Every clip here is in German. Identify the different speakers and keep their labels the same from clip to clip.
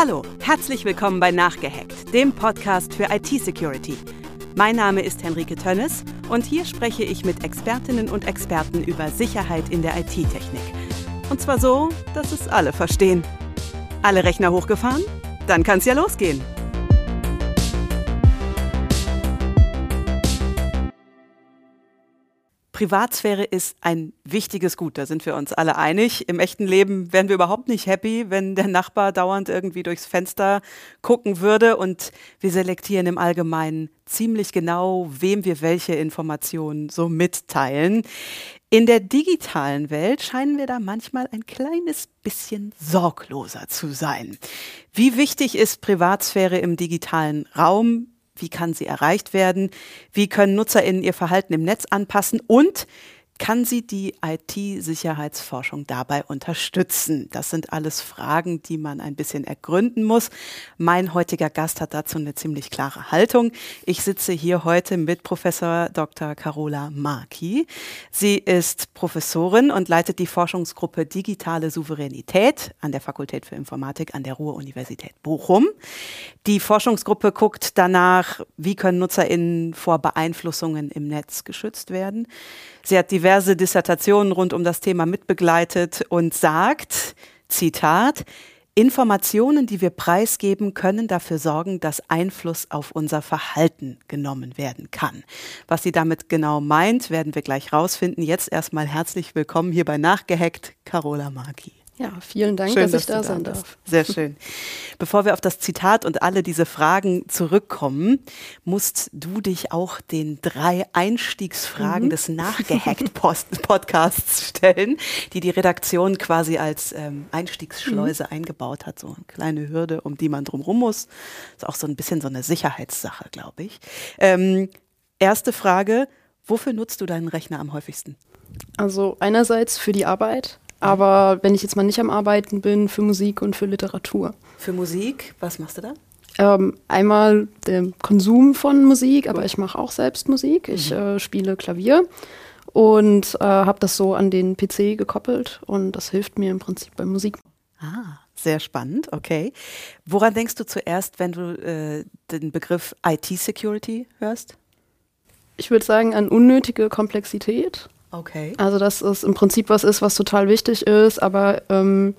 Speaker 1: Hallo, herzlich willkommen bei Nachgehackt, dem Podcast für IT-Security. Mein Name ist Henrike Tönnes und hier spreche ich mit Expertinnen und Experten über Sicherheit in der IT-Technik. Und zwar so, dass es alle verstehen. Alle Rechner hochgefahren? Dann kann's ja losgehen. Privatsphäre ist ein wichtiges Gut, da sind wir uns alle einig. Im echten Leben wären wir überhaupt nicht happy, wenn der Nachbar dauernd irgendwie durchs Fenster gucken würde und wir selektieren im Allgemeinen ziemlich genau, wem wir welche Informationen so mitteilen. In der digitalen Welt scheinen wir da manchmal ein kleines bisschen sorgloser zu sein. Wie wichtig ist Privatsphäre im digitalen Raum? Wie kann sie erreicht werden? Wie können NutzerInnen ihr Verhalten im Netz anpassen? Und kann sie die IT-Sicherheitsforschung dabei unterstützen? Das sind alles Fragen, die man ein bisschen ergründen muss. Mein heutiger Gast hat dazu eine ziemlich klare Haltung. Ich sitze hier heute mit Professor Dr. Carola Marki. Sie ist Professorin und leitet die Forschungsgruppe Digitale Souveränität an der Fakultät für Informatik an der Ruhr-Universität Bochum. Die Forschungsgruppe guckt danach, wie können NutzerInnen vor Beeinflussungen im Netz geschützt werden. Sie hat diverse Dissertationen rund um das Thema mitbegleitet und sagt, Zitat, Informationen, die wir preisgeben, können dafür sorgen, dass Einfluss auf unser Verhalten genommen werden kann. Was sie damit genau meint, werden wir gleich rausfinden. Jetzt erstmal herzlich willkommen hier bei Nachgehackt, Carola Marki.
Speaker 2: Ja, vielen Dank, schön, dass, dass ich da sein darf.
Speaker 1: Sehr schön. Bevor wir auf das Zitat und alle diese Fragen zurückkommen, musst du dich auch den drei Einstiegsfragen mhm. des Nachgehackt-Podcasts stellen, die die Redaktion quasi als ähm, Einstiegsschleuse mhm. eingebaut hat. So eine kleine Hürde, um die man drumherum muss. Ist auch so ein bisschen so eine Sicherheitssache, glaube ich. Ähm, erste Frage, wofür nutzt du deinen Rechner am häufigsten?
Speaker 2: Also einerseits für die Arbeit, aber wenn ich jetzt mal nicht am Arbeiten bin, für Musik und für Literatur.
Speaker 1: Für Musik, was machst du da?
Speaker 2: Ähm, einmal der Konsum von Musik, aber ich mache auch selbst Musik. Ich mhm. äh, spiele Klavier und äh, habe das so an den PC gekoppelt und das hilft mir im Prinzip bei Musik.
Speaker 1: Ah, sehr spannend, okay. Woran denkst du zuerst, wenn du äh, den Begriff IT-Security hörst?
Speaker 2: Ich würde sagen an unnötige Komplexität.
Speaker 1: Okay.
Speaker 2: Also, dass es im Prinzip was ist, was total wichtig ist, aber ähm,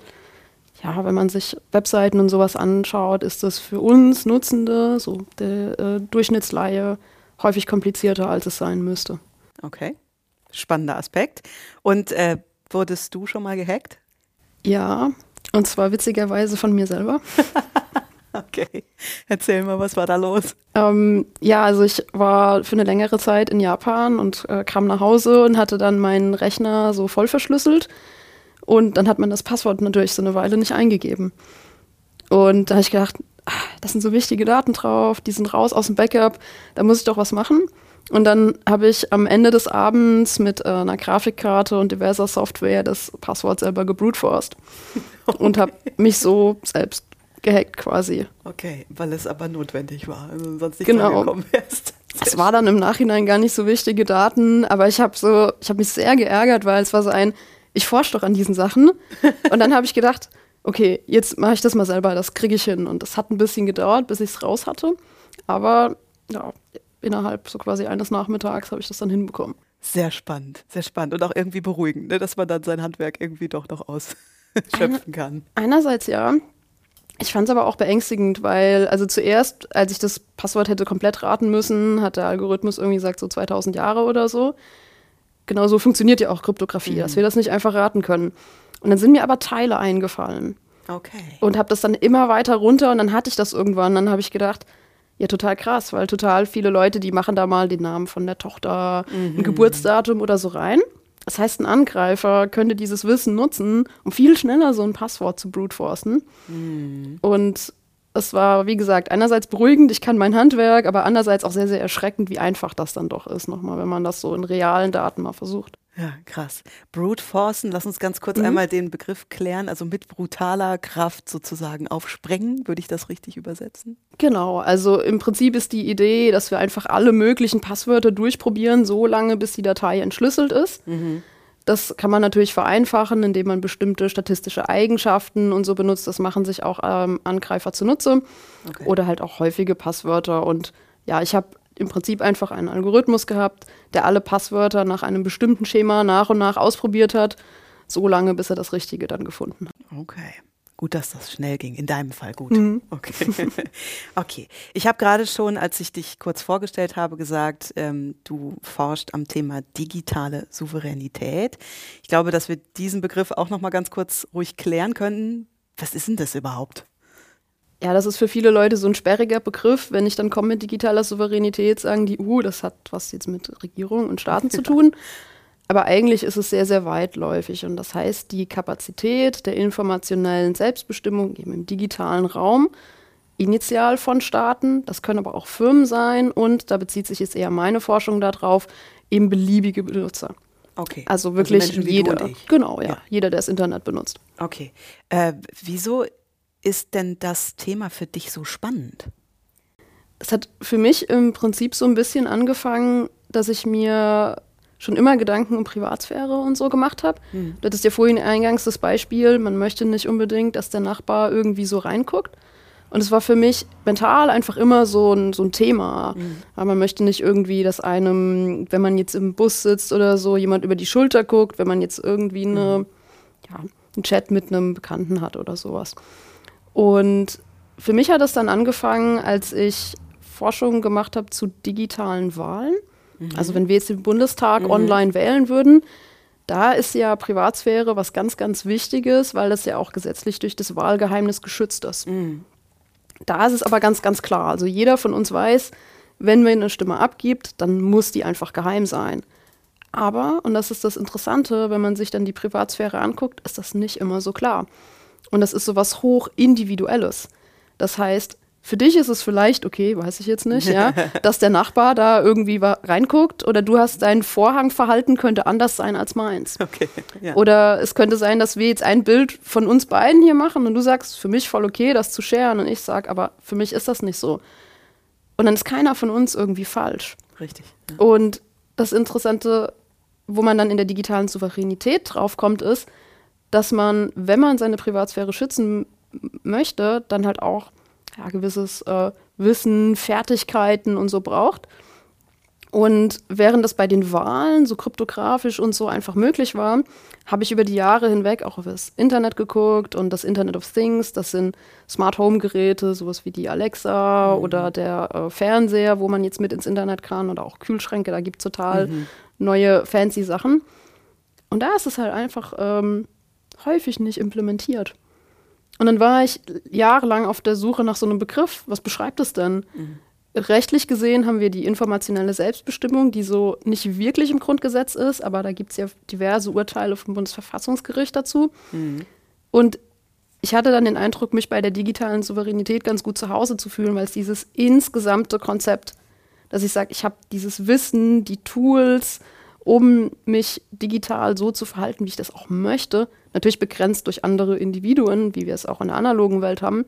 Speaker 2: ja, wenn man sich Webseiten und sowas anschaut, ist das für uns Nutzende, so der äh, Durchschnittsleihe, häufig komplizierter, als es sein müsste.
Speaker 1: Okay. Spannender Aspekt. Und äh, wurdest du schon mal gehackt?
Speaker 2: Ja, und zwar witzigerweise von mir selber.
Speaker 1: Okay, erzähl mal, was war da los?
Speaker 2: Ähm, ja, also ich war für eine längere Zeit in Japan und äh, kam nach Hause und hatte dann meinen Rechner so voll verschlüsselt. Und dann hat man das Passwort natürlich so eine Weile nicht eingegeben. Und da habe ich gedacht, ach, das sind so wichtige Daten drauf, die sind raus aus dem Backup, da muss ich doch was machen. Und dann habe ich am Ende des Abends mit äh, einer Grafikkarte und diverser Software das Passwort selber gebruteforced okay. und habe mich so selbst gehackt quasi.
Speaker 1: Okay, weil es aber notwendig war, also sonst nicht
Speaker 2: genau. gekommen wärst. Es war dann im Nachhinein gar nicht so wichtige Daten, aber ich habe so, ich habe mich sehr geärgert, weil es war so ein, ich forsche doch an diesen Sachen. Und dann habe ich gedacht, okay, jetzt mache ich das mal selber, das kriege ich hin. Und das hat ein bisschen gedauert, bis ich es raus hatte. Aber ja, innerhalb so quasi eines Nachmittags habe ich das dann hinbekommen.
Speaker 1: Sehr spannend, sehr spannend und auch irgendwie beruhigend, ne, dass man dann sein Handwerk irgendwie doch noch ausschöpfen kann.
Speaker 2: Einerseits ja, ich fand es aber auch beängstigend, weil, also zuerst, als ich das Passwort hätte komplett raten müssen, hat der Algorithmus irgendwie gesagt, so 2000 Jahre oder so. Genau so funktioniert ja auch Kryptographie, mhm. dass wir das nicht einfach raten können. Und dann sind mir aber Teile eingefallen.
Speaker 1: Okay.
Speaker 2: Und habe das dann immer weiter runter und dann hatte ich das irgendwann. Dann habe ich gedacht, ja, total krass, weil total viele Leute, die machen da mal den Namen von der Tochter, mhm. ein Geburtsdatum oder so rein. Das heißt, ein Angreifer könnte dieses Wissen nutzen, um viel schneller so ein Passwort zu bruteforcen. Mhm. Und es war, wie gesagt, einerseits beruhigend, ich kann mein Handwerk, aber andererseits auch sehr, sehr erschreckend, wie einfach das dann doch ist, nochmal, wenn man das so in realen Daten mal versucht.
Speaker 1: Ja, krass. Brute Forcen, lass uns ganz kurz mhm. einmal den Begriff klären, also mit brutaler Kraft sozusagen aufsprengen, würde ich das richtig übersetzen?
Speaker 2: Genau, also im Prinzip ist die Idee, dass wir einfach alle möglichen Passwörter durchprobieren, so lange bis die Datei entschlüsselt ist. Mhm. Das kann man natürlich vereinfachen, indem man bestimmte statistische Eigenschaften und so benutzt. Das machen sich auch ähm, Angreifer zunutze. Okay. Oder halt auch häufige Passwörter. Und ja, ich habe im Prinzip einfach einen Algorithmus gehabt, der alle Passwörter nach einem bestimmten Schema nach und nach ausprobiert hat, so lange, bis er das Richtige dann gefunden hat.
Speaker 1: Okay. Gut, dass das schnell ging. In deinem Fall gut. Mhm. Okay. okay. Ich habe gerade schon, als ich dich kurz vorgestellt habe, gesagt, ähm, du forscht am Thema digitale Souveränität. Ich glaube, dass wir diesen Begriff auch noch mal ganz kurz ruhig klären könnten. Was ist denn das überhaupt?
Speaker 2: Ja, das ist für viele Leute so ein sperriger Begriff. Wenn ich dann komme mit digitaler Souveränität, sagen die, uh, das hat was jetzt mit Regierung und Staaten zu tun. Aber eigentlich ist es sehr, sehr weitläufig und das heißt, die Kapazität der informationellen Selbstbestimmung eben im digitalen Raum, initial von Staaten, das können aber auch Firmen sein und da bezieht sich jetzt eher meine Forschung darauf, eben beliebige Benutzer.
Speaker 1: Okay.
Speaker 2: Also, also wirklich also jeder. Genau, ja, ja, Jeder, der das Internet benutzt.
Speaker 1: Okay. Äh, wieso ist denn das Thema für dich so spannend?
Speaker 2: Es hat für mich im Prinzip so ein bisschen angefangen, dass ich mir schon immer Gedanken um Privatsphäre und so gemacht habe. Mhm. Du hattest ja vorhin eingangs das Beispiel, man möchte nicht unbedingt, dass der Nachbar irgendwie so reinguckt. Und es war für mich mental einfach immer so ein, so ein Thema. Mhm. Aber man möchte nicht irgendwie, dass einem, wenn man jetzt im Bus sitzt oder so, jemand über die Schulter guckt, wenn man jetzt irgendwie eine, mhm. ja, einen Chat mit einem Bekannten hat oder sowas. Und für mich hat es dann angefangen, als ich Forschung gemacht habe zu digitalen Wahlen. Mhm. Also wenn wir jetzt im Bundestag mhm. online wählen würden, da ist ja Privatsphäre was ganz, ganz Wichtiges, weil das ja auch gesetzlich durch das Wahlgeheimnis geschützt ist. Mhm. Da ist es aber ganz, ganz klar. Also jeder von uns weiß, wenn man eine Stimme abgibt, dann muss die einfach geheim sein. Aber, und das ist das Interessante, wenn man sich dann die Privatsphäre anguckt, ist das nicht immer so klar. Und das ist so was hoch individuelles. Das heißt, für dich ist es vielleicht, okay, weiß ich jetzt nicht, ja, dass der Nachbar da irgendwie reinguckt oder du hast dein Vorhangverhalten könnte anders sein als meins. Okay, ja. Oder es könnte sein, dass wir jetzt ein Bild von uns beiden hier machen und du sagst, für mich voll okay, das zu scheren und ich sage, aber für mich ist das nicht so. Und dann ist keiner von uns irgendwie falsch.
Speaker 1: Richtig.
Speaker 2: Ja. Und das Interessante, wo man dann in der digitalen Souveränität draufkommt, ist, dass man, wenn man seine Privatsphäre schützen möchte, dann halt auch ja, gewisses äh, Wissen, Fertigkeiten und so braucht. Und während das bei den Wahlen so kryptografisch und so einfach möglich war, habe ich über die Jahre hinweg auch auf das Internet geguckt und das Internet of Things, das sind Smart Home Geräte, sowas wie die Alexa mhm. oder der äh, Fernseher, wo man jetzt mit ins Internet kann oder auch Kühlschränke, da gibt es total mhm. neue fancy Sachen. Und da ist es halt einfach ähm, häufig nicht implementiert. Und dann war ich jahrelang auf der Suche nach so einem Begriff. Was beschreibt es denn? Mhm. Rechtlich gesehen haben wir die informationelle Selbstbestimmung, die so nicht wirklich im Grundgesetz ist, aber da gibt es ja diverse Urteile vom Bundesverfassungsgericht dazu. Mhm. Und ich hatte dann den Eindruck, mich bei der digitalen Souveränität ganz gut zu Hause zu fühlen, weil es dieses insgesamte Konzept, dass ich sage, ich habe dieses Wissen, die Tools, um mich digital so zu verhalten, wie ich das auch möchte. Natürlich begrenzt durch andere Individuen, wie wir es auch in der analogen Welt haben.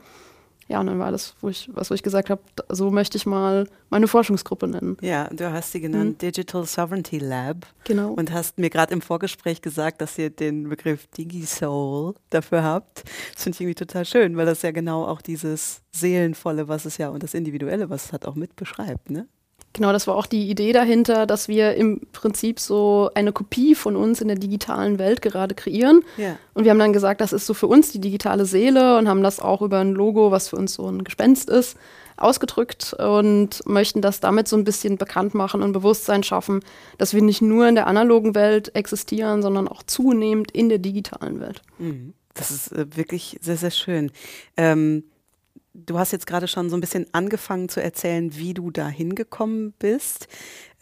Speaker 2: Ja, und dann war das, wo ich, was wo ich gesagt habe, so möchte ich mal meine Forschungsgruppe nennen.
Speaker 1: Ja, du hast sie genannt mhm. Digital Sovereignty Lab.
Speaker 2: Genau.
Speaker 1: Und hast mir gerade im Vorgespräch gesagt, dass ihr den Begriff DigiSoul dafür habt. Das finde ich irgendwie total schön, weil das ja genau auch dieses Seelenvolle, was es ja und das Individuelle, was es hat, auch mit beschreibt, ne?
Speaker 2: Genau, das war auch die Idee dahinter, dass wir im Prinzip so eine Kopie von uns in der digitalen Welt gerade kreieren. Ja. Und wir haben dann gesagt, das ist so für uns die digitale Seele und haben das auch über ein Logo, was für uns so ein Gespenst ist, ausgedrückt und möchten das damit so ein bisschen bekannt machen und Bewusstsein schaffen, dass wir nicht nur in der analogen Welt existieren, sondern auch zunehmend in der digitalen Welt.
Speaker 1: Mhm. Das ist äh, wirklich sehr, sehr schön. Ähm, Du hast jetzt gerade schon so ein bisschen angefangen zu erzählen, wie du da hingekommen bist.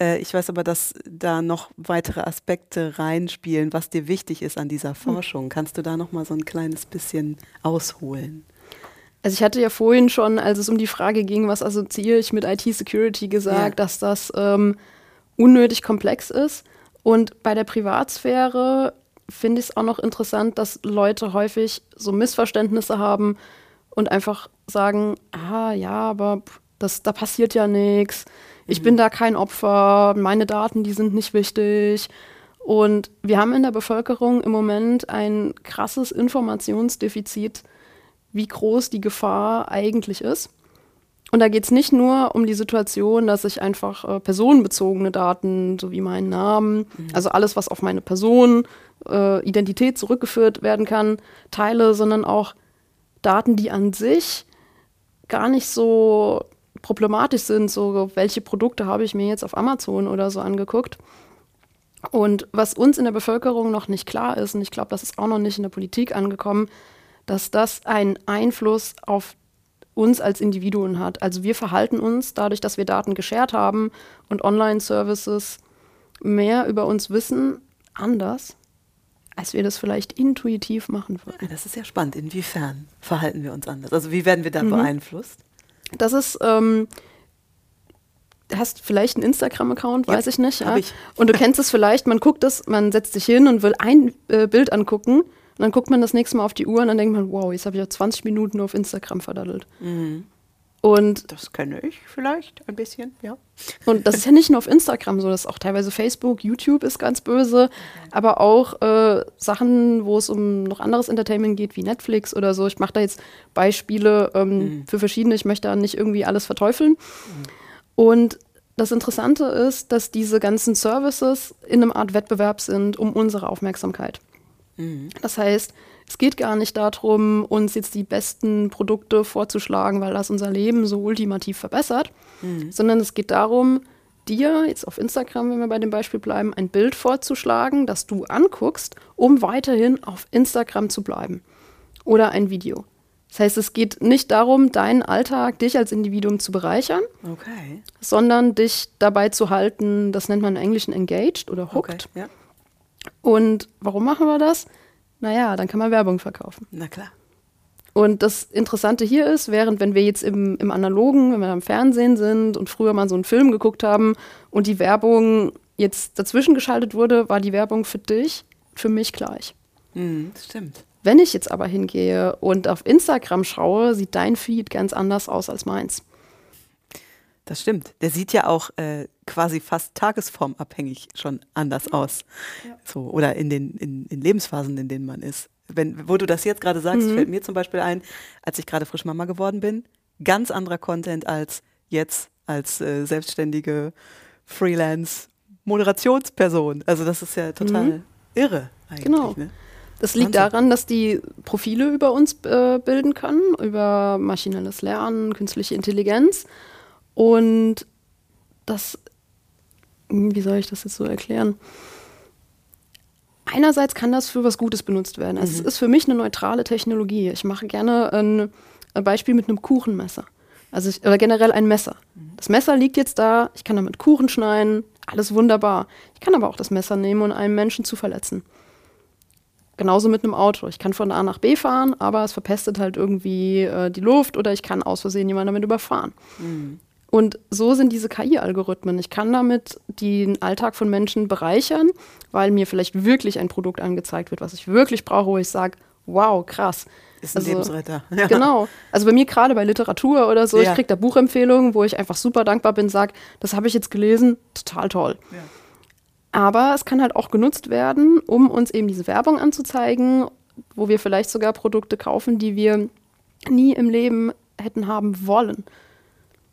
Speaker 1: Äh, ich weiß aber, dass da noch weitere Aspekte reinspielen, was dir wichtig ist an dieser hm. Forschung. Kannst du da noch mal so ein kleines bisschen ausholen?
Speaker 2: Also ich hatte ja vorhin schon, als es um die Frage ging, was assoziiere ich mit IT-Security, gesagt, ja. dass das ähm, unnötig komplex ist. Und bei der Privatsphäre finde ich es auch noch interessant, dass Leute häufig so Missverständnisse haben und einfach sagen, ah ja, aber das, da passiert ja nichts, ich mhm. bin da kein Opfer, meine Daten, die sind nicht wichtig. Und wir haben in der Bevölkerung im Moment ein krasses Informationsdefizit, wie groß die Gefahr eigentlich ist. Und da geht es nicht nur um die Situation, dass ich einfach äh, personenbezogene Daten, so wie meinen Namen, mhm. also alles, was auf meine Person, äh, Identität zurückgeführt werden kann, teile, sondern auch Daten, die an sich gar nicht so problematisch sind, so welche Produkte habe ich mir jetzt auf Amazon oder so angeguckt. Und was uns in der Bevölkerung noch nicht klar ist, und ich glaube, das ist auch noch nicht in der Politik angekommen, dass das einen Einfluss auf uns als Individuen hat. Also wir verhalten uns dadurch, dass wir Daten geshared haben und Online-Services mehr über uns wissen, anders, als wir das vielleicht intuitiv machen würden.
Speaker 1: Das ist ja spannend. Inwiefern verhalten wir uns anders? Also wie werden wir da mhm. beeinflusst?
Speaker 2: Das ist, ähm, hast vielleicht einen Instagram-Account, weiß ja, ich nicht. Ja? Ich. Und du kennst es vielleicht, man guckt es, man setzt sich hin und will ein äh, Bild angucken und dann guckt man das nächste Mal auf die Uhr und dann denkt man, wow, jetzt habe ich ja 20 Minuten auf Instagram verdaddelt. Mhm.
Speaker 1: Und das kenne ich vielleicht ein bisschen, ja.
Speaker 2: Und das ist ja nicht nur auf Instagram so, das ist auch teilweise Facebook, YouTube ist ganz böse, okay. aber auch äh, Sachen, wo es um noch anderes Entertainment geht, wie Netflix oder so. Ich mache da jetzt Beispiele ähm, mhm. für verschiedene, ich möchte da nicht irgendwie alles verteufeln. Mhm. Und das Interessante ist, dass diese ganzen Services in einem Art Wettbewerb sind um unsere Aufmerksamkeit. Mhm. Das heißt, es geht gar nicht darum, uns jetzt die besten Produkte vorzuschlagen, weil das unser Leben so ultimativ verbessert, mhm. sondern es geht darum, dir jetzt auf Instagram, wenn wir bei dem Beispiel bleiben, ein Bild vorzuschlagen, das du anguckst, um weiterhin auf Instagram zu bleiben. Oder ein Video. Das heißt, es geht nicht darum, deinen Alltag, dich als Individuum zu bereichern, okay. sondern dich dabei zu halten, das nennt man im Englischen engaged oder hooked. Okay, ja. Und warum machen wir das? Naja, dann kann man Werbung verkaufen.
Speaker 1: Na klar.
Speaker 2: Und das Interessante hier ist, während wenn wir jetzt im, im Analogen, wenn wir am Fernsehen sind und früher mal so einen Film geguckt haben und die Werbung jetzt dazwischen geschaltet wurde, war die Werbung für dich, für mich gleich.
Speaker 1: Mhm, das stimmt.
Speaker 2: Wenn ich jetzt aber hingehe und auf Instagram schaue, sieht dein Feed ganz anders aus als meins.
Speaker 1: Das stimmt. Der sieht ja auch äh, quasi fast tagesformabhängig schon anders aus. Ja. So, oder in den in, in, Lebensphasen, in denen man ist. Wenn, wo du das jetzt gerade sagst, mhm. fällt mir zum Beispiel ein, als ich gerade frisch Mama geworden bin, ganz anderer Content als jetzt als äh, selbstständige Freelance-Moderationsperson. Also das ist ja total mhm. irre eigentlich. Genau. Ne?
Speaker 2: Das liegt Wahnsinn. daran, dass die Profile über uns äh, bilden können, über maschinelles Lernen, künstliche Intelligenz. Und das, wie soll ich das jetzt so erklären? Einerseits kann das für was Gutes benutzt werden. Also mhm. es ist für mich eine neutrale Technologie. Ich mache gerne ein, Beispiel mit einem Kuchenmesser. Also ich, oder generell ein Messer. Mhm. Das Messer liegt jetzt da, ich kann damit Kuchen schneiden, alles wunderbar. Ich kann aber auch das Messer nehmen und einen Menschen zu verletzen. Genauso mit einem Auto. Ich kann von A nach B fahren, aber es verpestet halt irgendwie äh, die Luft oder ich kann aus Versehen jemanden damit überfahren. Mhm. Und so sind diese KI-Algorithmen. Ich kann damit den Alltag von Menschen bereichern, weil mir vielleicht wirklich ein Produkt angezeigt wird, was ich wirklich brauche, wo ich sage, wow, krass.
Speaker 1: Ist ein also, Lebensretter.
Speaker 2: Ja. Genau. Also bei mir gerade bei Literatur oder so, ja. ich kriege da Buchempfehlungen, wo ich einfach super dankbar bin, sage, das habe ich jetzt gelesen, total toll. Ja. Aber es kann halt auch genutzt werden, um uns eben diese Werbung anzuzeigen, wo wir vielleicht sogar Produkte kaufen, die wir nie im Leben hätten haben wollen.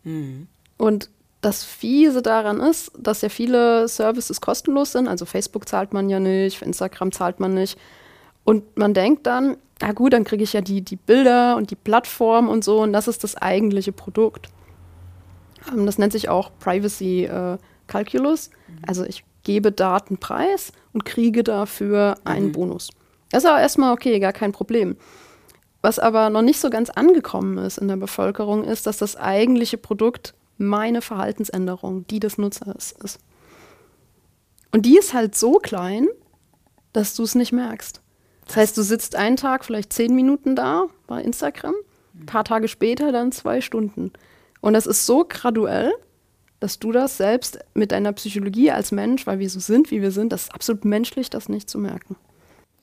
Speaker 2: Mhm. Und das Fiese daran ist, dass ja viele Services kostenlos sind. Also Facebook zahlt man ja nicht, Instagram zahlt man nicht. Und man denkt dann, na gut, dann kriege ich ja die, die Bilder und die Plattform und so und das ist das eigentliche Produkt. Ähm, das nennt sich auch Privacy äh, Calculus. Mhm. Also ich gebe Daten preis und kriege dafür einen mhm. Bonus. Das ist aber erstmal okay, gar kein Problem. Was aber noch nicht so ganz angekommen ist in der Bevölkerung, ist, dass das eigentliche Produkt meine Verhaltensänderung, die des Nutzers ist. Und die ist halt so klein, dass du es nicht merkst. Das heißt, du sitzt einen Tag vielleicht zehn Minuten da bei Instagram, ein paar Tage später dann zwei Stunden. Und das ist so graduell, dass du das selbst mit deiner Psychologie als Mensch, weil wir so sind, wie wir sind, das ist absolut menschlich, das nicht zu merken.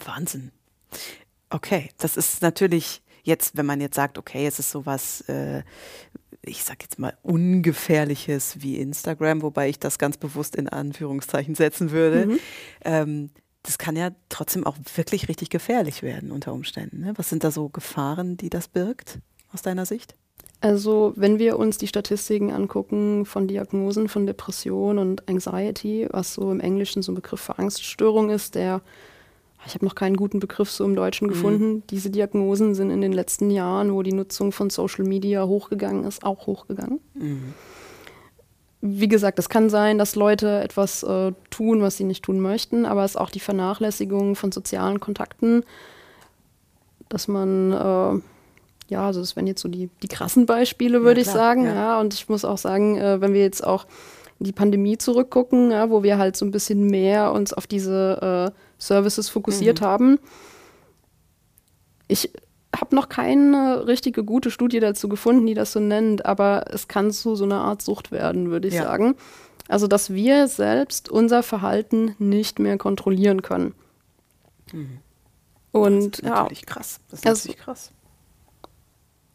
Speaker 1: Wahnsinn. Okay, das ist natürlich jetzt, wenn man jetzt sagt, okay, es ist sowas, äh, ich sag jetzt mal, ungefährliches wie Instagram, wobei ich das ganz bewusst in Anführungszeichen setzen würde, mhm. ähm, das kann ja trotzdem auch wirklich richtig gefährlich werden unter Umständen. Ne? Was sind da so Gefahren, die das birgt aus deiner Sicht?
Speaker 2: Also wenn wir uns die Statistiken angucken von Diagnosen von Depression und Anxiety, was so im Englischen so ein Begriff für Angststörung ist, der, ich habe noch keinen guten Begriff so im Deutschen mhm. gefunden, diese Diagnosen sind in den letzten Jahren, wo die Nutzung von Social Media hochgegangen ist, auch hochgegangen. Mhm wie gesagt, es kann sein, dass Leute etwas äh, tun, was sie nicht tun möchten, aber es ist auch die Vernachlässigung von sozialen Kontakten, dass man, äh, ja, also das wären jetzt so die, die krassen Beispiele, würde ja, ich sagen. Ja. ja. und ich muss auch sagen, äh, wenn wir jetzt auch in die Pandemie zurückgucken, ja, wo wir halt so ein bisschen mehr uns auf diese äh, Services fokussiert mhm. haben, ich habe noch keine richtige gute Studie dazu gefunden, die das so nennt, aber es kann zu so einer Art Sucht werden, würde ich ja. sagen. Also, dass wir selbst unser Verhalten nicht mehr kontrollieren können.
Speaker 1: Mhm. Und das ist natürlich ja, krass. Das ist also, krass.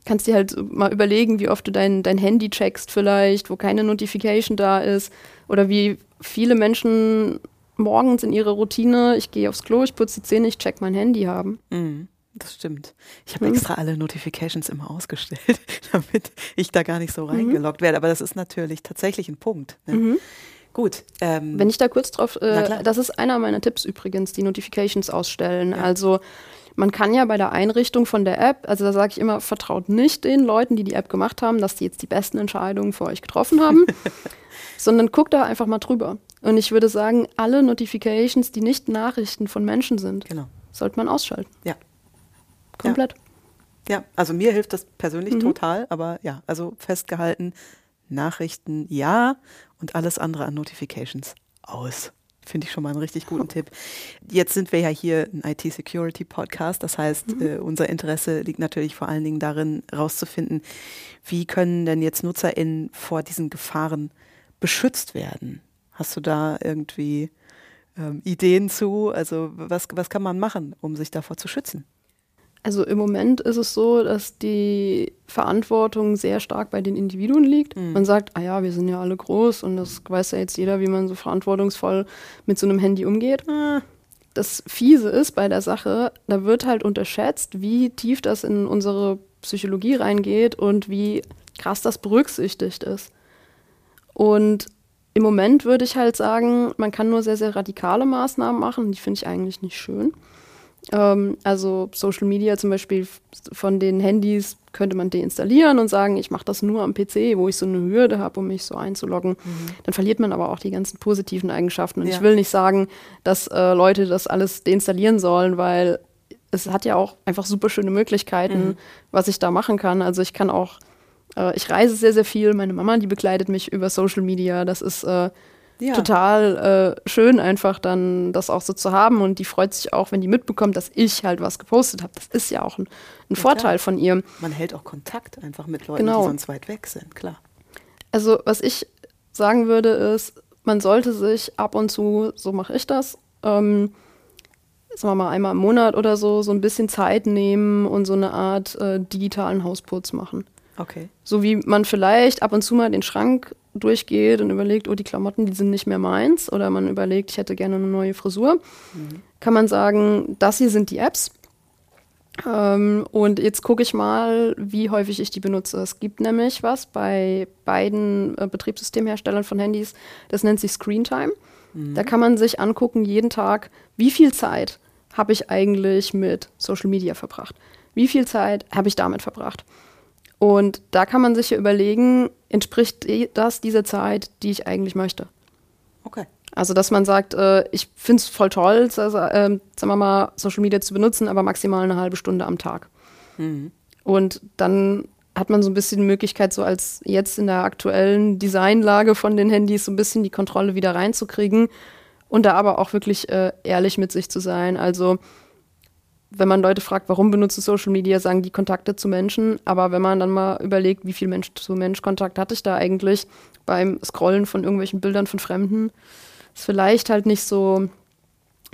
Speaker 2: Kannst dir halt mal überlegen, wie oft du dein, dein Handy checkst, vielleicht, wo keine Notification da ist. Oder wie viele Menschen morgens in ihrer Routine, ich gehe aufs Klo, ich putze die Zähne, ich check mein Handy haben.
Speaker 1: Mhm. Das stimmt. Ich habe mhm. extra alle Notifications immer ausgestellt, damit ich da gar nicht so mhm. reingeloggt werde. Aber das ist natürlich tatsächlich ein Punkt. Ne? Mhm. Gut.
Speaker 2: Ähm, Wenn ich da kurz drauf, äh, das ist einer meiner Tipps übrigens, die Notifications ausstellen. Ja. Also man kann ja bei der Einrichtung von der App, also da sage ich immer, vertraut nicht den Leuten, die die App gemacht haben, dass die jetzt die besten Entscheidungen für euch getroffen haben, sondern guckt da einfach mal drüber. Und ich würde sagen, alle Notifications, die nicht Nachrichten von Menschen sind, genau. sollte man ausschalten.
Speaker 1: Ja,
Speaker 2: Komplett.
Speaker 1: Ja. ja, also mir hilft das persönlich mhm. total, aber ja, also festgehalten, Nachrichten ja und alles andere an Notifications aus. Finde ich schon mal einen richtig guten Tipp. Jetzt sind wir ja hier ein IT-Security-Podcast. Das heißt, mhm. äh, unser Interesse liegt natürlich vor allen Dingen darin, herauszufinden, wie können denn jetzt NutzerInnen vor diesen Gefahren beschützt werden? Hast du da irgendwie ähm, Ideen zu? Also was, was kann man machen, um sich davor zu schützen?
Speaker 2: Also im Moment ist es so, dass die Verantwortung sehr stark bei den Individuen liegt. Mhm. Man sagt, ah ja, wir sind ja alle groß und das weiß ja jetzt jeder, wie man so verantwortungsvoll mit so einem Handy umgeht. Ah. Das Fiese ist bei der Sache, da wird halt unterschätzt, wie tief das in unsere Psychologie reingeht und wie krass das berücksichtigt ist. Und im Moment würde ich halt sagen, man kann nur sehr, sehr radikale Maßnahmen machen. Die finde ich eigentlich nicht schön. Ähm, also Social Media zum Beispiel von den Handys könnte man deinstallieren und sagen, ich mache das nur am PC, wo ich so eine Hürde habe, um mich so einzuloggen. Mhm. Dann verliert man aber auch die ganzen positiven Eigenschaften. Und ja. ich will nicht sagen, dass äh, Leute das alles deinstallieren sollen, weil es hat ja auch einfach super schöne Möglichkeiten, mhm. was ich da machen kann. Also ich kann auch, äh, ich reise sehr, sehr viel. Meine Mama, die begleitet mich über Social Media. Das ist äh, ja. total äh, schön, einfach dann das auch so zu haben. Und die freut sich auch, wenn die mitbekommt, dass ich halt was gepostet habe. Das ist ja auch ein, ein ja, Vorteil klar. von ihr.
Speaker 1: Man hält auch Kontakt einfach mit Leuten, genau. die sonst weit weg sind, klar.
Speaker 2: Also, was ich sagen würde, ist, man sollte sich ab und zu, so mache ich das, ähm, sagen wir mal einmal im Monat oder so, so ein bisschen Zeit nehmen und so eine Art äh, digitalen Hausputz machen.
Speaker 1: Okay.
Speaker 2: So wie man vielleicht ab und zu mal den Schrank durchgeht und überlegt, oh, die Klamotten, die sind nicht mehr meins, oder man überlegt, ich hätte gerne eine neue Frisur, mhm. kann man sagen, das hier sind die Apps. Ähm, und jetzt gucke ich mal, wie häufig ich die benutze. Es gibt nämlich was bei beiden äh, Betriebssystemherstellern von Handys, das nennt sich Screen Time. Mhm. Da kann man sich angucken, jeden Tag, wie viel Zeit habe ich eigentlich mit Social Media verbracht? Wie viel Zeit habe ich damit verbracht? Und da kann man sich ja überlegen, entspricht das dieser Zeit, die ich eigentlich möchte?
Speaker 1: Okay.
Speaker 2: Also, dass man sagt, äh, ich finde es voll toll, also, äh, sagen wir mal, Social Media zu benutzen, aber maximal eine halbe Stunde am Tag. Mhm. Und dann hat man so ein bisschen die Möglichkeit, so als jetzt in der aktuellen Designlage von den Handys so ein bisschen die Kontrolle wieder reinzukriegen und da aber auch wirklich äh, ehrlich mit sich zu sein. Also wenn man Leute fragt, warum benutzt du Social Media, sagen die Kontakte zu Menschen. Aber wenn man dann mal überlegt, wie viel Mensch-zu-Mensch-Kontakt hatte ich da eigentlich beim Scrollen von irgendwelchen Bildern von Fremden, ist vielleicht halt nicht so,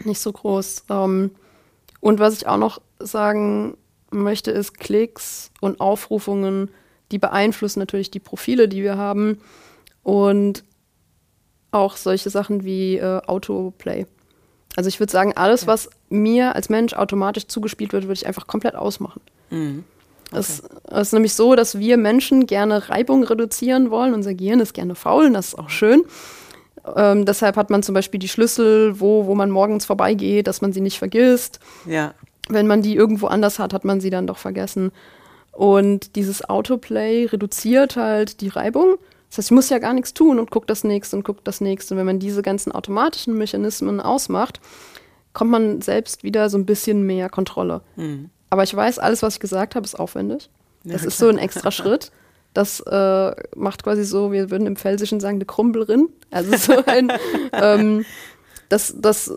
Speaker 2: nicht so groß. Ähm, und was ich auch noch sagen möchte, ist, Klicks und Aufrufungen die beeinflussen natürlich die Profile, die wir haben und auch solche Sachen wie äh, Autoplay. Also ich würde sagen, alles, was mir als Mensch automatisch zugespielt wird, würde ich einfach komplett ausmachen. Mhm. Okay. Es, es, ist nämlich so, dass wir Menschen gerne Reibung reduzieren wollen. Unser Gehirn ist gerne faul und das ist auch schön. Ähm, deshalb hat man zum Beispiel die Schlüssel, wo, wo man morgens vorbeigeht, dass man sie nicht vergisst.
Speaker 1: Ja.
Speaker 2: Wenn man die irgendwo anders hat, hat man sie dann doch vergessen. Und dieses Autoplay reduziert halt die Reibung. Das heißt, ich muss ja gar nichts tun und gucke das nächste und gucke das nächste. Und wenn man diese ganzen automatischen Mechanismen ausmacht, kommt man selbst wieder so ein bisschen mehr Kontrolle. Mhm. Aber ich weiß, alles, was ich gesagt habe, ist aufwendig. Ja, das klar. ist so ein extra Schritt. Das äh, macht quasi so, wir würden im Pfälzischen sagen, eine Krumbelrin. Also so ein, ähm, das, das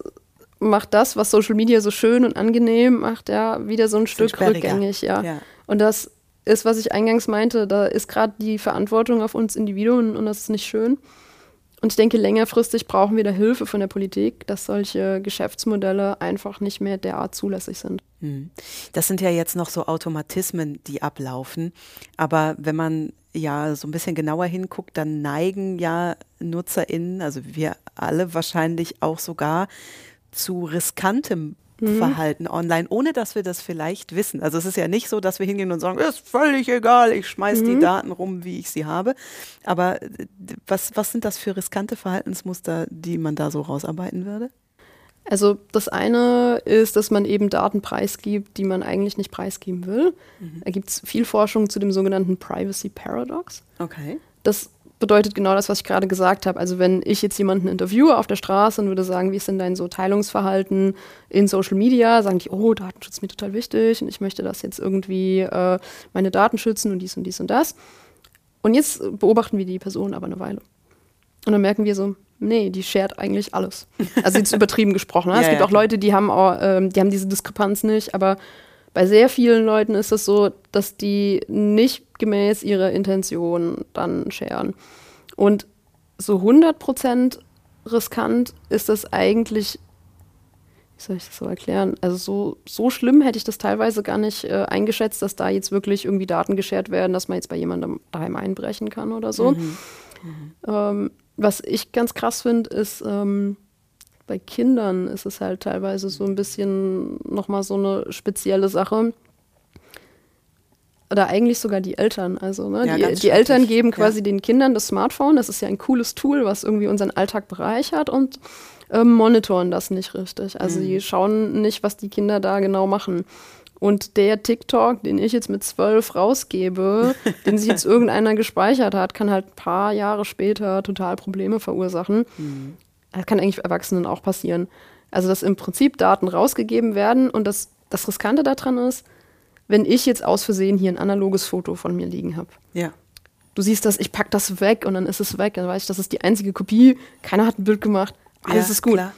Speaker 2: macht das, was Social Media so schön und angenehm macht, ja, wieder so ein Stück rückgängig, ja. ja. Und das ist, was ich eingangs meinte, da ist gerade die Verantwortung auf uns Individuen und das ist nicht schön. Und ich denke, längerfristig brauchen wir da Hilfe von der Politik, dass solche Geschäftsmodelle einfach nicht mehr derart zulässig sind. Hm.
Speaker 1: Das sind ja jetzt noch so Automatismen, die ablaufen. Aber wenn man ja so ein bisschen genauer hinguckt, dann neigen ja NutzerInnen, also wir alle wahrscheinlich auch sogar zu riskantem mhm. Verhalten online, ohne dass wir das vielleicht wissen. Also es ist ja nicht so, dass wir hingehen und sagen, ist völlig egal, ich schmeiß mhm. die Daten rum, wie ich sie habe. Aber äh, was, was sind das für riskante Verhaltensmuster, die man da so rausarbeiten würde?
Speaker 2: Also das eine ist, dass man eben Daten preisgibt, die man eigentlich nicht preisgeben will. Mhm. Da gibt es viel Forschung zu dem sogenannten Privacy Paradox.
Speaker 1: Okay.
Speaker 2: Das bedeutet genau das, was ich gerade gesagt habe. Also wenn ich jetzt jemanden interviewe auf der Straße und würde sagen, wie ist denn dein so Teilungsverhalten in Social Media, sagen die, oh, Datenschutz ist mir total wichtig und ich möchte das jetzt irgendwie äh, meine Daten schützen und dies und dies und das. Und jetzt beobachten wir die Person aber eine Weile. Und dann merken wir so, nee, die shared eigentlich alles. Also jetzt übertrieben gesprochen. Ne? ja, es gibt ja, auch Leute, die haben, auch, ähm, die haben diese Diskrepanz nicht, aber bei sehr vielen Leuten ist es so, dass die nicht gemäß ihrer Intention dann scheren. Und so 100% riskant ist das eigentlich, wie soll ich das so erklären? Also so, so schlimm hätte ich das teilweise gar nicht äh, eingeschätzt, dass da jetzt wirklich irgendwie Daten geschert werden, dass man jetzt bei jemandem daheim einbrechen kann oder so. Mhm. Mhm. Ähm, was ich ganz krass finde, ist, ähm, bei Kindern ist es halt teilweise so ein bisschen nochmal so eine spezielle Sache. Oder eigentlich sogar die Eltern. Also ne? Ja, die, die Eltern geben quasi ja. den Kindern das Smartphone. Das ist ja ein cooles Tool, was irgendwie unseren Alltag bereichert und ähm, monitoren das nicht richtig. Also mhm. die schauen nicht, was die Kinder da genau machen. Und der TikTok, den ich jetzt mit zwölf rausgebe, den sich jetzt irgendeiner gespeichert hat, kann halt ein paar Jahre später total Probleme verursachen. Mhm. Das kann eigentlich Erwachsenen auch passieren. Also, dass im Prinzip Daten rausgegeben werden und das, das Riskante daran ist, wenn ich jetzt aus Versehen hier ein analoges Foto von mir liegen habe.
Speaker 1: Ja.
Speaker 2: Du siehst das, ich pack das weg und dann ist es weg. Dann weiß ich, das ist die einzige Kopie. Keiner hat ein Bild gemacht. Alles ja, ist gut. Klar.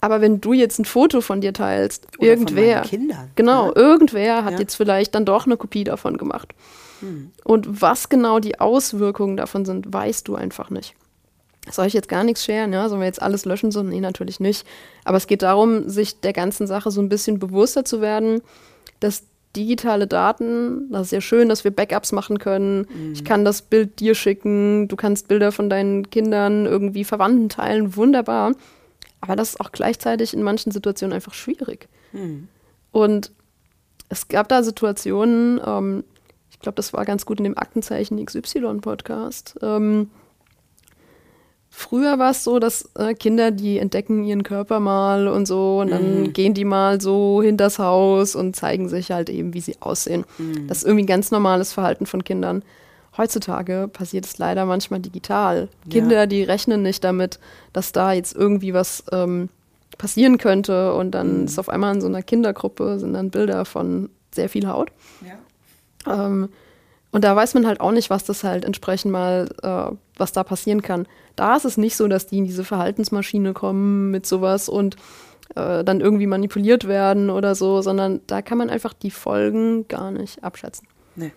Speaker 2: Aber wenn du jetzt ein Foto von dir teilst, Oder irgendwer,
Speaker 1: Kindern,
Speaker 2: genau, ja. irgendwer hat ja. jetzt vielleicht dann doch eine Kopie davon gemacht. Hm. Und was genau die Auswirkungen davon sind, weißt du einfach nicht soll ich jetzt gar nichts scheren, ja? Sollen wir jetzt alles löschen? So, nee, natürlich nicht. Aber es geht darum, sich der ganzen Sache so ein bisschen bewusster zu werden, dass digitale Daten, das ist ja schön, dass wir Backups machen können. Mhm. Ich kann das Bild dir schicken, du kannst Bilder von deinen Kindern irgendwie Verwandten teilen, wunderbar. Aber das ist auch gleichzeitig in manchen Situationen einfach schwierig. Mhm. Und es gab da Situationen, ähm, ich glaube, das war ganz gut in dem Aktenzeichen XY-Podcast, ähm, Früher war es so, dass äh, Kinder, die entdecken ihren Körper mal und so und dann mhm. gehen die mal so hinters Haus und zeigen sich halt eben, wie sie aussehen. Mhm. Das ist irgendwie ein ganz normales Verhalten von Kindern. Heutzutage passiert es leider manchmal digital. Kinder, ja. die rechnen nicht damit, dass da jetzt irgendwie was ähm, passieren könnte und dann mhm. ist auf einmal in so einer Kindergruppe sind dann Bilder von sehr viel Haut. Ja. Ähm, und da weiß man halt auch nicht, was das halt entsprechend mal, äh, was da passieren kann. Da ist es nicht so, dass die in diese Verhaltensmaschine kommen mit sowas und äh, dann irgendwie manipuliert werden oder so, sondern da kann man einfach die Folgen gar nicht abschätzen.
Speaker 1: Nee.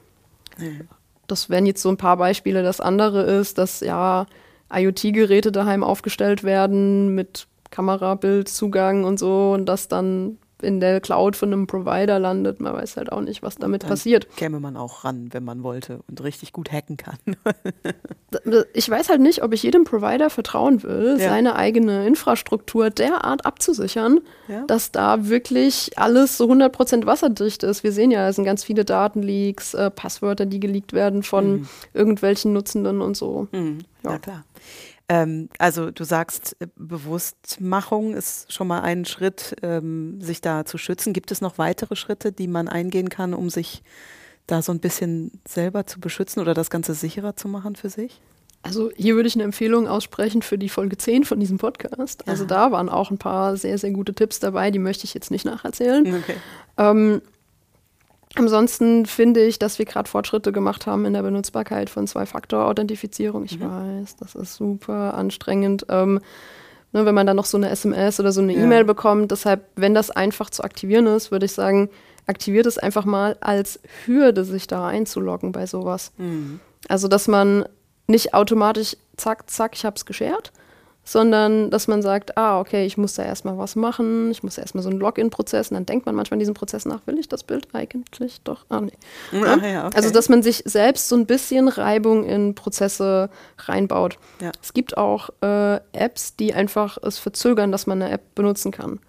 Speaker 1: nee.
Speaker 2: Das wären jetzt so ein paar Beispiele. Das andere ist, dass ja IoT-Geräte daheim aufgestellt werden mit Kamerabildzzugang und so und dass dann in der Cloud von einem Provider landet. Man weiß halt auch nicht, was damit passiert.
Speaker 1: Käme man auch ran, wenn man wollte und richtig gut hacken kann.
Speaker 2: ich weiß halt nicht, ob ich jedem Provider vertrauen will, ja. seine eigene Infrastruktur derart abzusichern, ja. dass da wirklich alles so 100% wasserdicht ist. Wir sehen ja, es sind ganz viele Datenleaks, äh, Passwörter, die geleakt werden von mhm. irgendwelchen Nutzenden und so.
Speaker 1: Mhm. Ja. ja, klar. Ähm, also du sagst, äh, Bewusstmachung ist schon mal ein Schritt, ähm, sich da zu schützen. Gibt es noch weitere Schritte, die man eingehen kann, um sich da so ein bisschen selber zu beschützen oder das Ganze sicherer zu machen für sich?
Speaker 2: Also hier würde ich eine Empfehlung aussprechen für die Folge 10 von diesem Podcast. Also Aha. da waren auch ein paar sehr, sehr gute Tipps dabei, die möchte ich jetzt nicht nacherzählen. Okay. Ähm, Ansonsten finde ich, dass wir gerade Fortschritte gemacht haben in der Benutzbarkeit von Zwei-Faktor-Authentifizierung. Ich mhm. weiß, das ist super anstrengend. Ähm, ne, wenn man dann noch so eine SMS oder so eine ja. E-Mail bekommt. Deshalb, wenn das einfach zu aktivieren ist, würde ich sagen, aktiviert es einfach mal als Hürde, sich da einzuloggen bei sowas. Mhm. Also, dass man nicht automatisch zack, zack, ich habe es geshared, sondern dass man sagt, ah, okay, ich muss da erstmal was machen, ich muss erstmal so einen Login-Prozess und dann denkt man manchmal in diesem Prozess nach, will ich das Bild eigentlich doch? Ah, nee. Ja? Ja, okay. Also, dass man sich selbst so ein bisschen Reibung in Prozesse reinbaut. Ja. Es gibt auch äh, Apps, die einfach es verzögern, dass man eine App benutzen kann.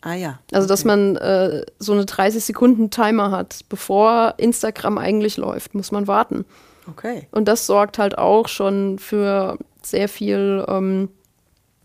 Speaker 1: Ah ja.
Speaker 2: Also, dass man äh, so eine 30 Sekunden Timer hat, bevor Instagram eigentlich läuft, muss man warten.
Speaker 1: Okay.
Speaker 2: Und das sorgt halt auch schon für sehr viel ähm,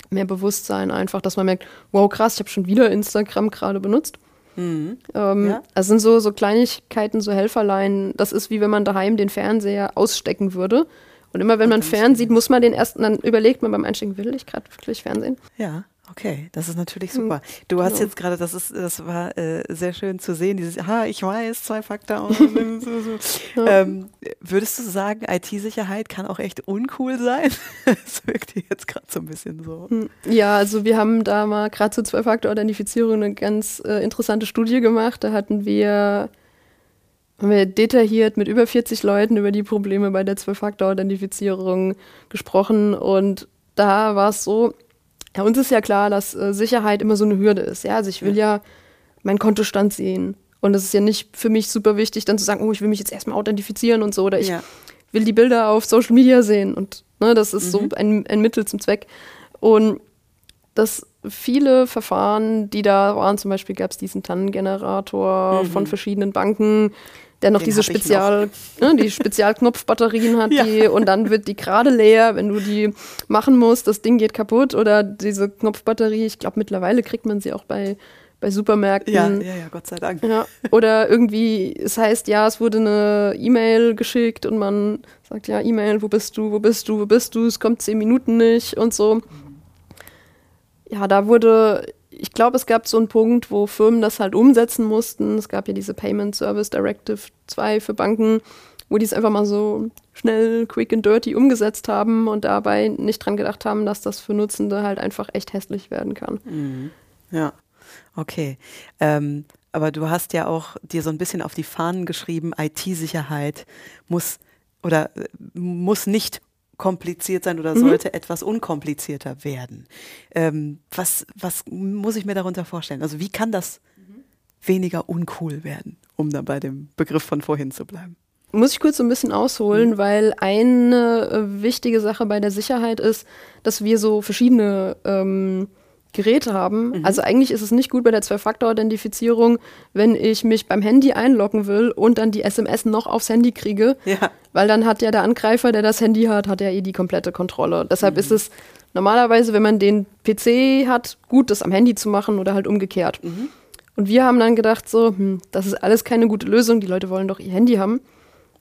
Speaker 2: mehr Bewusstsein einfach, dass man merkt, wow, krass, ich habe schon wieder Instagram gerade benutzt. Mhm. Ähm, ja. Also sind so, so Kleinigkeiten, so Helferlein. Das ist wie wenn man daheim den Fernseher ausstecken würde. Und immer wenn man Fern sieht, muss man den ersten, dann überlegt man beim Einsteigen, will ich gerade wirklich Fernsehen?
Speaker 1: Ja. Okay, das ist natürlich hm, super. Du hast genau. jetzt gerade, das ist, das war äh, sehr schön zu sehen, dieses, ha, ich weiß, zwei Faktor. so, so. ja. ähm, würdest du sagen, IT-Sicherheit kann auch echt uncool sein? das wirkt jetzt gerade so ein bisschen so. Hm,
Speaker 2: ja, also wir haben da mal gerade zur Zwei-Faktor-Authentifizierung eine ganz äh, interessante Studie gemacht. Da hatten wir haben wir detailliert mit über 40 Leuten über die Probleme bei der Zwei-Faktor-Authentifizierung gesprochen und da war es so, ja, uns ist ja klar, dass äh, Sicherheit immer so eine Hürde ist. Ja, also ich will ja, ja meinen Kontostand sehen. Und es ist ja nicht für mich super wichtig, dann zu sagen, oh, ich will mich jetzt erstmal authentifizieren und so. Oder ich ja. will die Bilder auf Social Media sehen. Und ne, das ist mhm. so ein, ein Mittel zum Zweck. Und dass viele Verfahren, die da waren, zum Beispiel gab es diesen Tannengenerator mhm. von verschiedenen Banken, der noch Den diese Spezial, noch. Ne, die Spezialknopfbatterien hat, ja. die, und dann wird die gerade leer, wenn du die machen musst, das Ding geht kaputt oder diese Knopfbatterie, ich glaube mittlerweile kriegt man sie auch bei bei Supermärkten.
Speaker 1: Ja, ja, ja, Gott sei Dank.
Speaker 2: Ja. Oder irgendwie, es heißt, ja, es wurde eine E-Mail geschickt und man sagt, ja, E-Mail, wo bist du, wo bist du, wo bist du, es kommt zehn Minuten nicht und so. Ja, da wurde ich glaube, es gab so einen Punkt, wo Firmen das halt umsetzen mussten. Es gab ja diese Payment Service Directive 2 für Banken, wo die es einfach mal so schnell, quick and dirty umgesetzt haben und dabei nicht dran gedacht haben, dass das für Nutzende halt einfach echt hässlich werden kann.
Speaker 1: Mhm. Ja, okay. Ähm, aber du hast ja auch dir so ein bisschen auf die Fahnen geschrieben, IT-Sicherheit muss oder äh, muss nicht kompliziert sein oder mhm. sollte etwas unkomplizierter werden. Ähm, was, was muss ich mir darunter vorstellen? Also wie kann das mhm. weniger uncool werden, um dann bei dem Begriff von vorhin zu bleiben?
Speaker 2: Muss ich kurz so ein bisschen ausholen, mhm. weil eine äh, wichtige Sache bei der Sicherheit ist, dass wir so verschiedene ähm, Geräte haben. Mhm. Also eigentlich ist es nicht gut bei der Zwei-Faktor-Authentifizierung, wenn ich mich beim Handy einloggen will und dann die SMS noch aufs Handy kriege. Ja. Weil dann hat ja der Angreifer, der das Handy hat, hat ja eh die komplette Kontrolle. Deshalb mhm. ist es normalerweise, wenn man den PC hat, gut, das am Handy zu machen oder halt umgekehrt. Mhm. Und wir haben dann gedacht, so, hm, das ist alles keine gute Lösung. Die Leute wollen doch ihr Handy haben.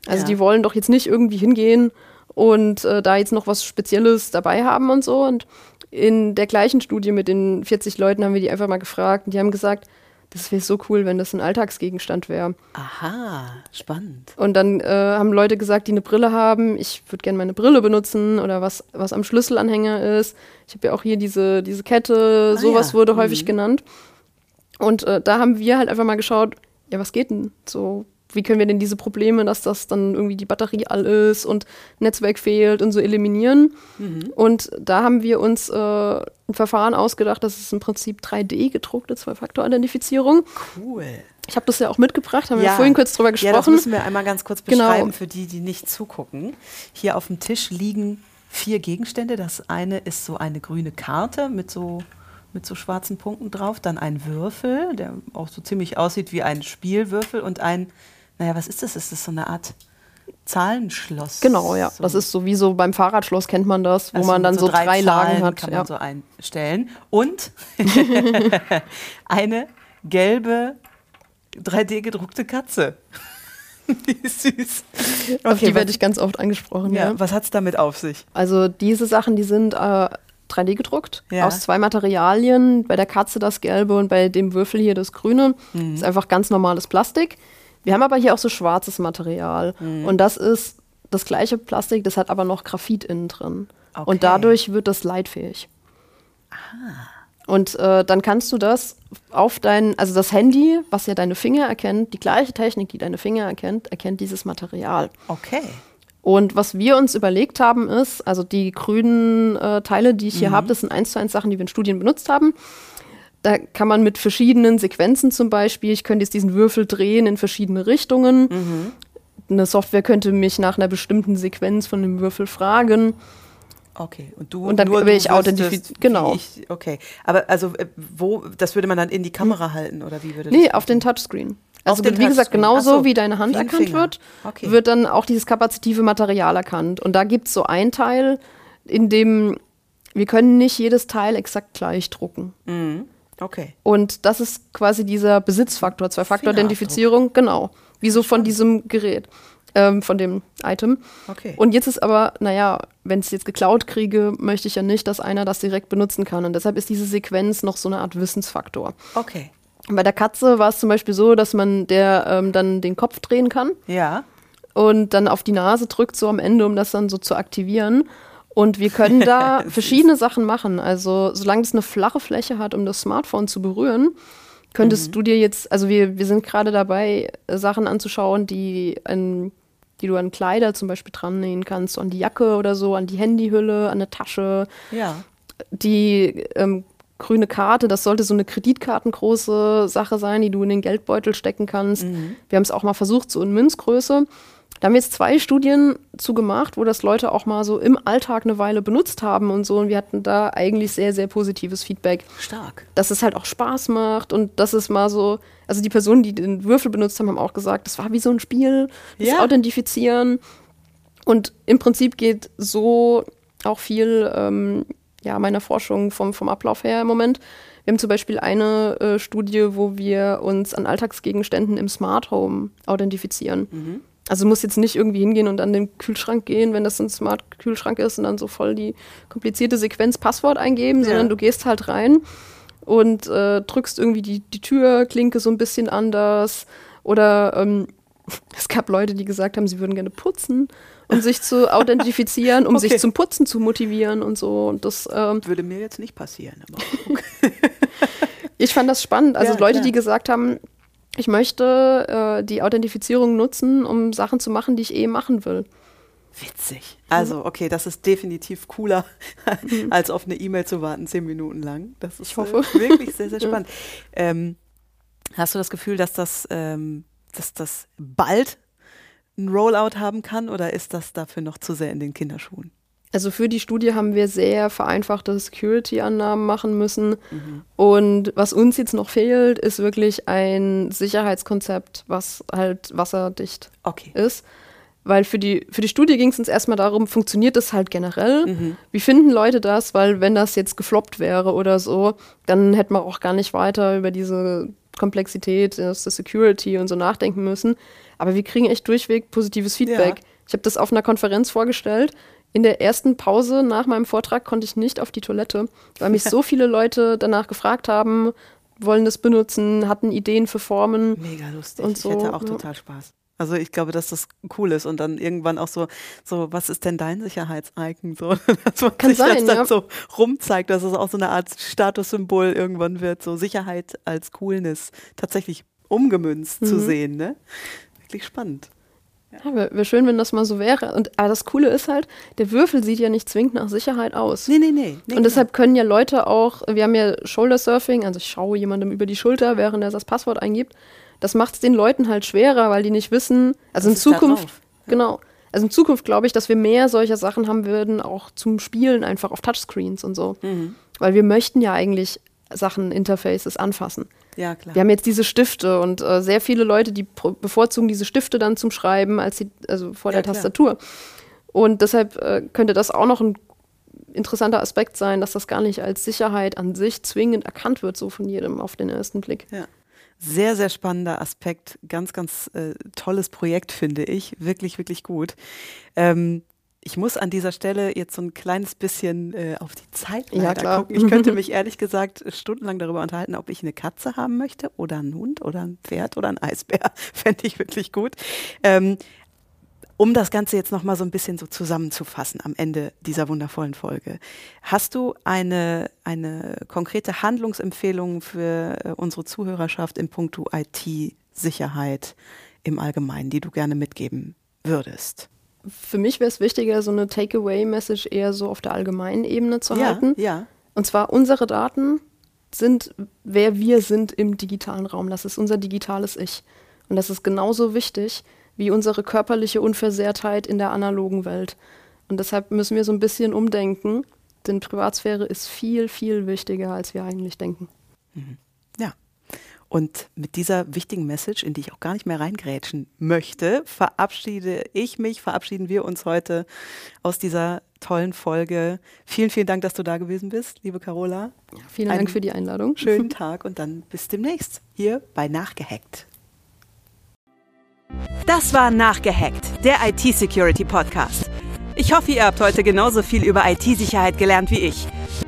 Speaker 2: Also ja. die wollen doch jetzt nicht irgendwie hingehen und äh, da jetzt noch was Spezielles dabei haben und so. Und in der gleichen Studie mit den 40 Leuten haben wir die einfach mal gefragt und die haben gesagt, das wäre so cool, wenn das ein Alltagsgegenstand wäre.
Speaker 1: Aha, spannend.
Speaker 2: Und dann äh, haben Leute gesagt, die eine Brille haben, ich würde gerne meine Brille benutzen oder was, was am Schlüsselanhänger ist. Ich habe ja auch hier diese, diese Kette, ah, sowas ja. wurde mhm. häufig genannt. Und äh, da haben wir halt einfach mal geschaut, ja, was geht denn? So, wie können wir denn diese Probleme, dass das dann irgendwie die Batterie all ist und Netzwerk fehlt und so eliminieren. Mhm. Und da haben wir uns äh, ein Verfahren ausgedacht, das ist im Prinzip 3D gedruckte Zwei-Faktor-Identifizierung.
Speaker 1: Cool.
Speaker 2: Ich habe das ja auch mitgebracht, haben ja. wir vorhin kurz drüber gesprochen. Ja, das
Speaker 1: müssen wir einmal ganz kurz genau. beschreiben genau. für die, die nicht zugucken. Hier auf dem Tisch liegen vier Gegenstände. Das eine ist so eine grüne Karte mit so mit so schwarzen Punkten drauf, dann ein Würfel, der auch so ziemlich aussieht wie ein Spielwürfel und ein, naja, was ist das? Ist das so eine Art Zahlenschloss?
Speaker 2: Genau, ja. So. Das ist so wie so beim Fahrradschloss kennt man das, wo also man dann so, so drei, drei Lagen hat.
Speaker 1: Kann man so einstellen. Und eine gelbe 3D gedruckte Katze.
Speaker 2: Wie süß. Auf okay, die werde ich ganz oft angesprochen. Ja,
Speaker 1: ja. Was hat es damit auf sich?
Speaker 2: Also diese Sachen, die sind äh, 3D gedruckt ja. aus zwei Materialien. Bei der Katze das Gelbe und bei dem Würfel hier das Grüne. Mhm. Das ist einfach ganz normales Plastik. Wir haben aber hier auch so schwarzes Material. Mhm. Und das ist das gleiche Plastik, das hat aber noch Graphit innen drin. Okay. Und dadurch wird das leitfähig. Aha. Und äh, dann kannst du das auf dein, also das Handy, was ja deine Finger erkennt, die gleiche Technik, die deine Finger erkennt, erkennt dieses Material.
Speaker 1: Okay.
Speaker 2: Und was wir uns überlegt haben, ist, also die grünen äh, Teile, die ich hier mhm. habe, das sind eins zu eins Sachen, die wir in Studien benutzt haben. Da kann man mit verschiedenen Sequenzen zum Beispiel, ich könnte jetzt diesen Würfel drehen in verschiedene Richtungen. Mhm. Eine Software könnte mich nach einer bestimmten Sequenz von dem Würfel fragen.
Speaker 1: Okay, und du
Speaker 2: und dann nur, will ich authentifizieren. Genau.
Speaker 1: Ich, okay, aber also äh, wo, das würde man dann in die Kamera halten oder wie würde
Speaker 2: das? Nee, auf den Touchscreen. Also wie gesagt, genauso so, wie deine Hand wie erkannt wird, okay. wird dann auch dieses kapazitive Material erkannt. Und da gibt es so ein Teil, in dem wir können nicht jedes Teil exakt gleich drucken.
Speaker 1: Mhm. Okay.
Speaker 2: Und das ist quasi dieser Besitzfaktor, Zwei-Faktor-Identifizierung, genau. Wie so von diesem Gerät, ähm, von dem Item.
Speaker 1: Okay.
Speaker 2: Und jetzt ist aber, naja, wenn ich es jetzt geklaut kriege, möchte ich ja nicht, dass einer das direkt benutzen kann. Und deshalb ist diese Sequenz noch so eine Art Wissensfaktor.
Speaker 1: Okay.
Speaker 2: Bei der Katze war es zum Beispiel so, dass man der ähm, dann den Kopf drehen kann.
Speaker 1: Ja.
Speaker 2: Und dann auf die Nase drückt, so am Ende, um das dann so zu aktivieren. Und wir können da verschiedene Sachen machen. Also, solange es eine flache Fläche hat, um das Smartphone zu berühren, könntest mhm. du dir jetzt, also wir, wir sind gerade dabei, Sachen anzuschauen, die, an, die du an Kleider zum Beispiel dran nähen kannst, an die Jacke oder so, an die Handyhülle, an eine Tasche.
Speaker 1: Ja.
Speaker 2: Die ähm, grüne Karte, das sollte so eine kreditkartengroße Sache sein, die du in den Geldbeutel stecken kannst. Mhm. Wir haben es auch mal versucht, so in Münzgröße. Da haben wir jetzt zwei Studien zu gemacht, wo das Leute auch mal so im Alltag eine Weile benutzt haben und so. Und wir hatten da eigentlich sehr, sehr positives Feedback.
Speaker 1: Stark.
Speaker 2: Dass es halt auch Spaß macht und dass es mal so, also die Personen, die den Würfel benutzt haben, haben auch gesagt, das war wie so ein Spiel, das ja. Authentifizieren. Und im Prinzip geht so auch viel ähm, ja, meiner Forschung vom, vom Ablauf her im Moment. Wir haben zum Beispiel eine äh, Studie, wo wir uns an Alltagsgegenständen im Smart Home authentifizieren. Mhm. Also du musst jetzt nicht irgendwie hingehen und an den Kühlschrank gehen, wenn das ein Smart-Kühlschrank ist und dann so voll die komplizierte Sequenz Passwort eingeben, ja. sondern du gehst halt rein und äh, drückst irgendwie die, die Türklinke so ein bisschen anders. Oder ähm, es gab Leute, die gesagt haben, sie würden gerne putzen um sich zu authentifizieren, um okay. sich zum Putzen zu motivieren und so. Und das ähm,
Speaker 1: würde mir jetzt nicht passieren.
Speaker 2: Okay. ich fand das spannend. Also ja, Leute, klar. die gesagt haben, ich möchte äh, die Authentifizierung nutzen, um Sachen zu machen, die ich eh machen will.
Speaker 1: Witzig. Also, okay, das ist definitiv cooler, mhm. als auf eine E-Mail zu warten, zehn Minuten lang. Das ist
Speaker 2: ich hoffe.
Speaker 1: Äh, wirklich sehr, sehr spannend. Ähm, hast du das Gefühl, dass das, ähm, dass das bald ein Rollout haben kann oder ist das dafür noch zu sehr in den Kinderschuhen?
Speaker 2: Also für die Studie haben wir sehr vereinfachte Security-Annahmen machen müssen. Mhm. Und was uns jetzt noch fehlt, ist wirklich ein Sicherheitskonzept, was halt wasserdicht
Speaker 1: okay.
Speaker 2: ist. Weil für die, für die Studie ging es uns erstmal darum, funktioniert das halt generell? Mhm. Wie finden Leute das? Weil wenn das jetzt gefloppt wäre oder so, dann hätten wir auch gar nicht weiter über diese Komplexität, das Security und so nachdenken müssen. Aber wir kriegen echt durchweg positives Feedback. Ja. Ich habe das auf einer Konferenz vorgestellt. In der ersten Pause nach meinem Vortrag konnte ich nicht auf die Toilette, weil mich so viele Leute danach gefragt haben, wollen das benutzen, hatten Ideen für Formen.
Speaker 1: Mega lustig. Und so. Ich hätte auch ja. total Spaß. Also ich glaube, dass das cool ist und dann irgendwann auch so, so was ist denn dein Sicherheitsicon? So, dass man
Speaker 2: Kann
Speaker 1: sich
Speaker 2: sein,
Speaker 1: das dann
Speaker 2: ja.
Speaker 1: so rumzeigt, dass es auch so eine Art Statussymbol irgendwann wird, so Sicherheit als Coolness tatsächlich umgemünzt mhm. zu sehen, ne? wirklich spannend.
Speaker 2: Ja, wäre wär schön, wenn das mal so wäre. Und aber das Coole ist halt, der Würfel sieht ja nicht zwingend nach Sicherheit aus.
Speaker 1: Nee, nee, nee. nee
Speaker 2: und deshalb können ja Leute auch, wir haben ja Shoulder Surfing, also ich schaue jemandem über die Schulter, während er das Passwort eingibt. Das macht es den Leuten halt schwerer, weil die nicht wissen, also Was in Zukunft, ja. genau. Also in Zukunft glaube ich, dass wir mehr solcher Sachen haben würden, auch zum Spielen einfach auf Touchscreens und so. Mhm. Weil wir möchten ja eigentlich Sachen, Interfaces anfassen.
Speaker 1: Ja, klar.
Speaker 2: Wir haben jetzt diese Stifte und äh, sehr viele Leute, die bevorzugen diese Stifte dann zum Schreiben, als sie, also vor ja, der Tastatur. Und deshalb äh, könnte das auch noch ein interessanter Aspekt sein, dass das gar nicht als Sicherheit an sich zwingend erkannt wird, so von jedem auf den ersten Blick.
Speaker 1: Ja. Sehr, sehr spannender Aspekt. Ganz, ganz äh, tolles Projekt, finde ich. Wirklich, wirklich gut. Ähm, ich muss an dieser Stelle jetzt so ein kleines bisschen äh, auf die Zeit
Speaker 2: ja,
Speaker 1: gucken. Ich könnte mich ehrlich gesagt stundenlang darüber unterhalten, ob ich eine Katze haben möchte oder einen Hund oder ein Pferd oder ein Eisbär. Fände ich wirklich gut. Ähm, um das Ganze jetzt nochmal so ein bisschen so zusammenzufassen am Ende dieser wundervollen Folge. Hast du eine, eine konkrete Handlungsempfehlung für äh, unsere Zuhörerschaft in puncto IT-Sicherheit im Allgemeinen, die du gerne mitgeben würdest?
Speaker 2: Für mich wäre es wichtiger, so eine Takeaway-Message eher so auf der allgemeinen Ebene zu
Speaker 1: ja,
Speaker 2: halten.
Speaker 1: Ja.
Speaker 2: Und zwar unsere Daten sind, wer wir sind im digitalen Raum. Das ist unser digitales Ich. Und das ist genauso wichtig wie unsere körperliche Unversehrtheit in der analogen Welt. Und deshalb müssen wir so ein bisschen umdenken, denn Privatsphäre ist viel, viel wichtiger, als wir eigentlich denken.
Speaker 1: Mhm. Und mit dieser wichtigen Message, in die ich auch gar nicht mehr reingrätschen möchte, verabschiede ich mich, verabschieden wir uns heute aus dieser tollen Folge. Vielen, vielen Dank, dass du da gewesen bist, liebe Carola.
Speaker 2: Ja, vielen Einen Dank für die Einladung.
Speaker 1: Schönen Tag und dann bis demnächst hier bei Nachgehackt. Das war Nachgehackt, der IT-Security Podcast. Ich hoffe, ihr habt heute genauso viel über IT-Sicherheit gelernt wie ich.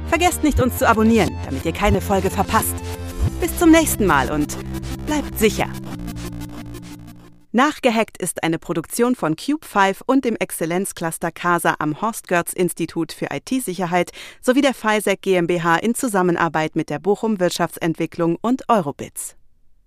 Speaker 1: Vergesst nicht, uns zu abonnieren, damit ihr keine Folge verpasst. Bis zum nächsten Mal und bleibt sicher. Nachgehackt ist eine Produktion von Cube 5 und dem Exzellenzcluster CASA am Horst Görz Institut für IT-Sicherheit sowie der FISEC GmbH in Zusammenarbeit mit der Bochum Wirtschaftsentwicklung und Eurobits.